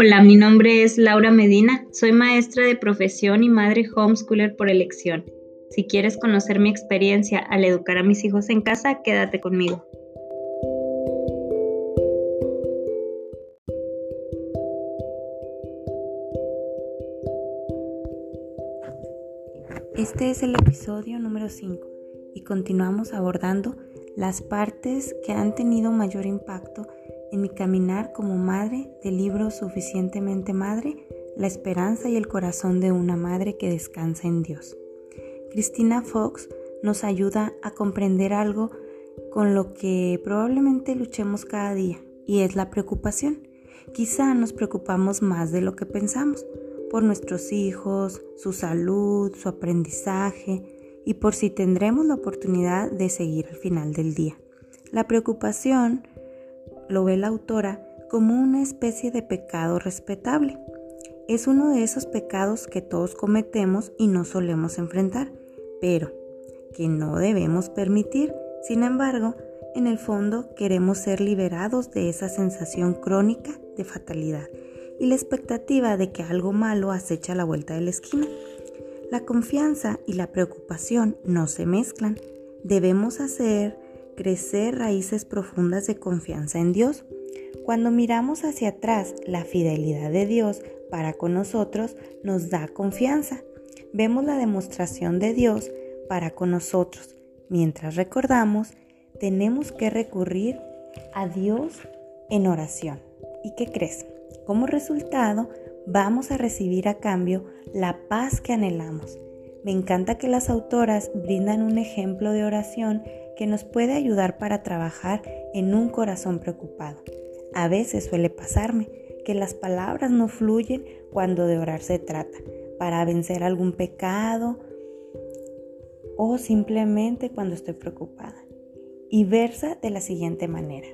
Hola, mi nombre es Laura Medina, soy maestra de profesión y madre homeschooler por elección. Si quieres conocer mi experiencia al educar a mis hijos en casa, quédate conmigo. Este es el episodio número 5 y continuamos abordando las partes que han tenido mayor impacto en mi caminar como madre del libro Suficientemente Madre, la esperanza y el corazón de una madre que descansa en Dios. Cristina Fox nos ayuda a comprender algo con lo que probablemente luchemos cada día y es la preocupación. Quizá nos preocupamos más de lo que pensamos por nuestros hijos, su salud, su aprendizaje y por si tendremos la oportunidad de seguir al final del día. La preocupación lo ve la autora como una especie de pecado respetable. Es uno de esos pecados que todos cometemos y no solemos enfrentar, pero que no debemos permitir. Sin embargo, en el fondo queremos ser liberados de esa sensación crónica de fatalidad y la expectativa de que algo malo acecha a la vuelta de la esquina. La confianza y la preocupación no se mezclan. Debemos hacer crecer raíces profundas de confianza en Dios. Cuando miramos hacia atrás, la fidelidad de Dios para con nosotros nos da confianza. Vemos la demostración de Dios para con nosotros. Mientras recordamos, tenemos que recurrir a Dios en oración. ¿Y qué crees? Como resultado, vamos a recibir a cambio la paz que anhelamos. Me encanta que las autoras brindan un ejemplo de oración que nos puede ayudar para trabajar en un corazón preocupado. A veces suele pasarme que las palabras no fluyen cuando de orar se trata, para vencer algún pecado o simplemente cuando estoy preocupada. Y versa de la siguiente manera.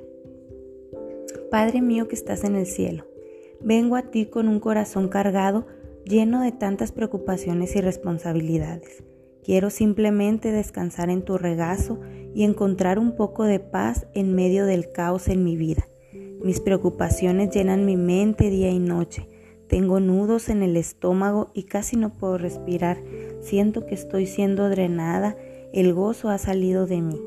Padre mío que estás en el cielo, vengo a ti con un corazón cargado lleno de tantas preocupaciones y responsabilidades. Quiero simplemente descansar en tu regazo y encontrar un poco de paz en medio del caos en mi vida. Mis preocupaciones llenan mi mente día y noche. Tengo nudos en el estómago y casi no puedo respirar. Siento que estoy siendo drenada. El gozo ha salido de mí.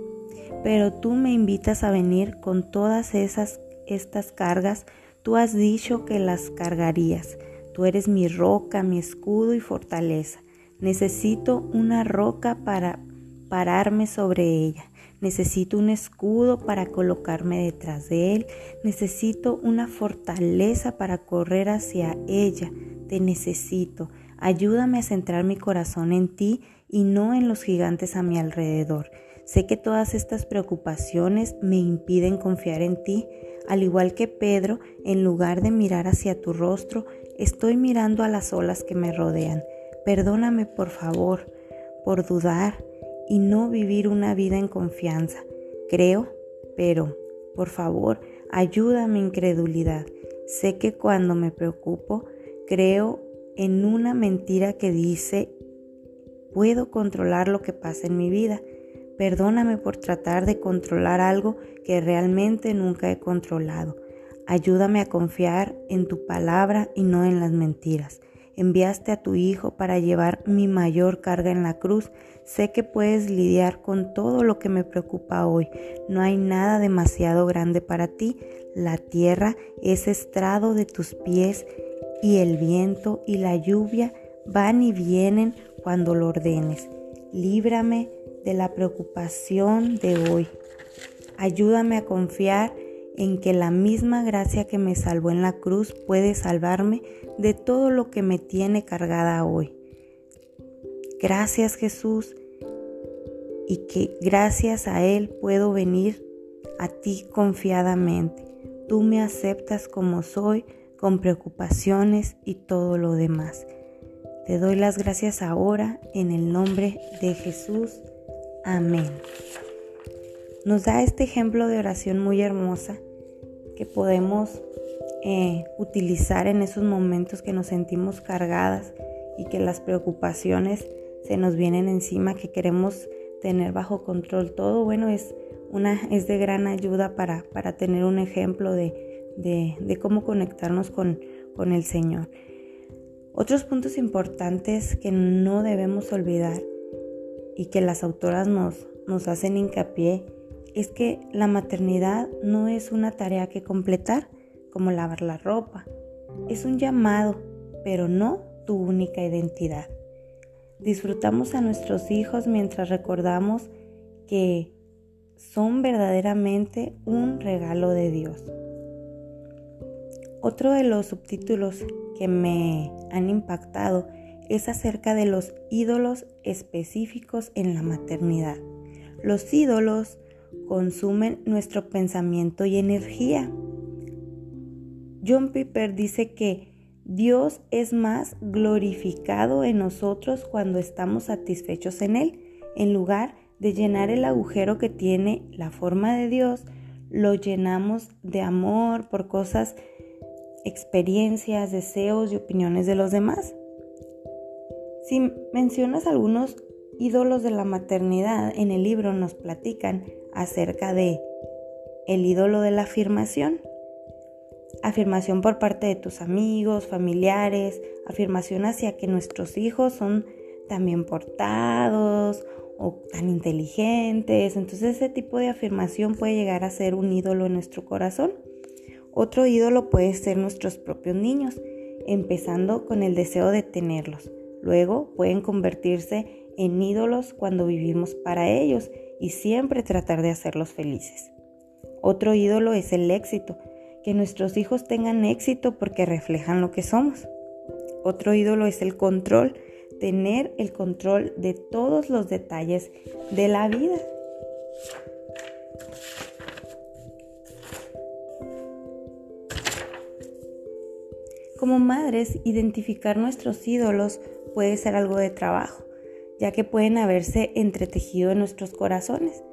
Pero tú me invitas a venir con todas esas estas cargas. Tú has dicho que las cargarías. Tú eres mi roca, mi escudo y fortaleza. Necesito una roca para pararme sobre ella. Necesito un escudo para colocarme detrás de él. Necesito una fortaleza para correr hacia ella. Te necesito. Ayúdame a centrar mi corazón en ti y no en los gigantes a mi alrededor. Sé que todas estas preocupaciones me impiden confiar en ti. Al igual que Pedro, en lugar de mirar hacia tu rostro, estoy mirando a las olas que me rodean. Perdóname por favor por dudar y no vivir una vida en confianza. Creo, pero por favor, ayuda mi incredulidad. Sé que cuando me preocupo, creo en una mentira que dice, puedo controlar lo que pasa en mi vida. Perdóname por tratar de controlar algo que realmente nunca he controlado. Ayúdame a confiar en tu palabra y no en las mentiras. Enviaste a tu Hijo para llevar mi mayor carga en la cruz. Sé que puedes lidiar con todo lo que me preocupa hoy. No hay nada demasiado grande para ti. La tierra es estrado de tus pies y el viento y la lluvia van y vienen cuando lo ordenes. Líbrame de la preocupación de hoy. Ayúdame a confiar en que la misma gracia que me salvó en la cruz puede salvarme de todo lo que me tiene cargada hoy. Gracias Jesús y que gracias a Él puedo venir a ti confiadamente. Tú me aceptas como soy, con preocupaciones y todo lo demás. Te doy las gracias ahora en el nombre de Jesús. Amén. Nos da este ejemplo de oración muy hermosa que podemos eh, utilizar en esos momentos que nos sentimos cargadas y que las preocupaciones se nos vienen encima, que queremos tener bajo control todo. Bueno, es, una, es de gran ayuda para, para tener un ejemplo de, de, cómo conectarnos con, con el Señor. Otros puntos importantes que no debemos olvidar y que las autoras nos, nos hacen hincapié es que la maternidad no es una tarea que completar, como lavar la ropa. Es un llamado, pero no tu única identidad. Disfrutamos a nuestros hijos mientras recordamos que son verdaderamente un regalo de Dios. Otro de los subtítulos que me han impactado es acerca de los ídolos específicos en la maternidad. Los ídolos consumen nuestro pensamiento y energía. John Piper dice que Dios es más glorificado en nosotros cuando estamos satisfechos en Él. En lugar de llenar el agujero que tiene la forma de Dios, lo llenamos de amor por cosas, experiencias, deseos y opiniones de los demás. Si mencionas algunos ídolos de la maternidad, en el libro nos platican acerca de el ídolo de la afirmación. Afirmación por parte de tus amigos, familiares, afirmación hacia que nuestros hijos son también portados o tan inteligentes. Entonces ese tipo de afirmación puede llegar a ser un ídolo en nuestro corazón. Otro ídolo puede ser nuestros propios niños, empezando con el deseo de tenerlos. Luego pueden convertirse en ídolos cuando vivimos para ellos y siempre tratar de hacerlos felices. Otro ídolo es el éxito, que nuestros hijos tengan éxito porque reflejan lo que somos. Otro ídolo es el control, tener el control de todos los detalles de la vida. Como madres, identificar nuestros ídolos puede ser algo de trabajo ya que pueden haberse entretejido en nuestros corazones.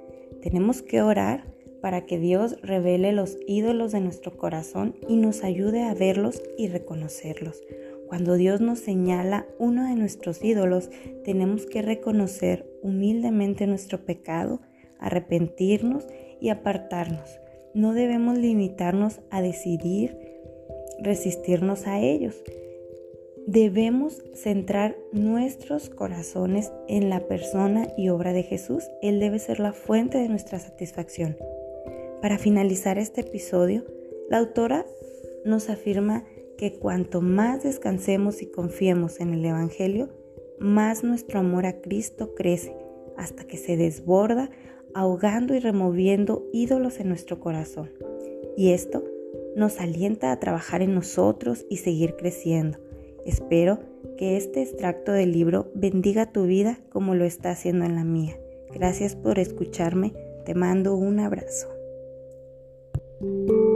Tenemos que orar para que Dios revele los ídolos de nuestro corazón y nos ayude a verlos y reconocerlos. Cuando Dios nos señala uno de nuestros ídolos, tenemos que reconocer humildemente nuestro pecado, arrepentirnos y apartarnos. No debemos limitarnos a decidir resistirnos a ellos. Debemos centrar nuestros corazones en la persona y obra de Jesús. Él debe ser la fuente de nuestra satisfacción. Para finalizar este episodio, la autora nos afirma que cuanto más descansemos y confiemos en el Evangelio, más nuestro amor a Cristo crece hasta que se desborda, ahogando y removiendo ídolos en nuestro corazón. Y esto nos alienta a trabajar en nosotros y seguir creciendo Espero que este extracto del libro bendiga tu vida como lo está haciendo en la mía. Gracias por escucharme. Te mando un abrazo. Thank you.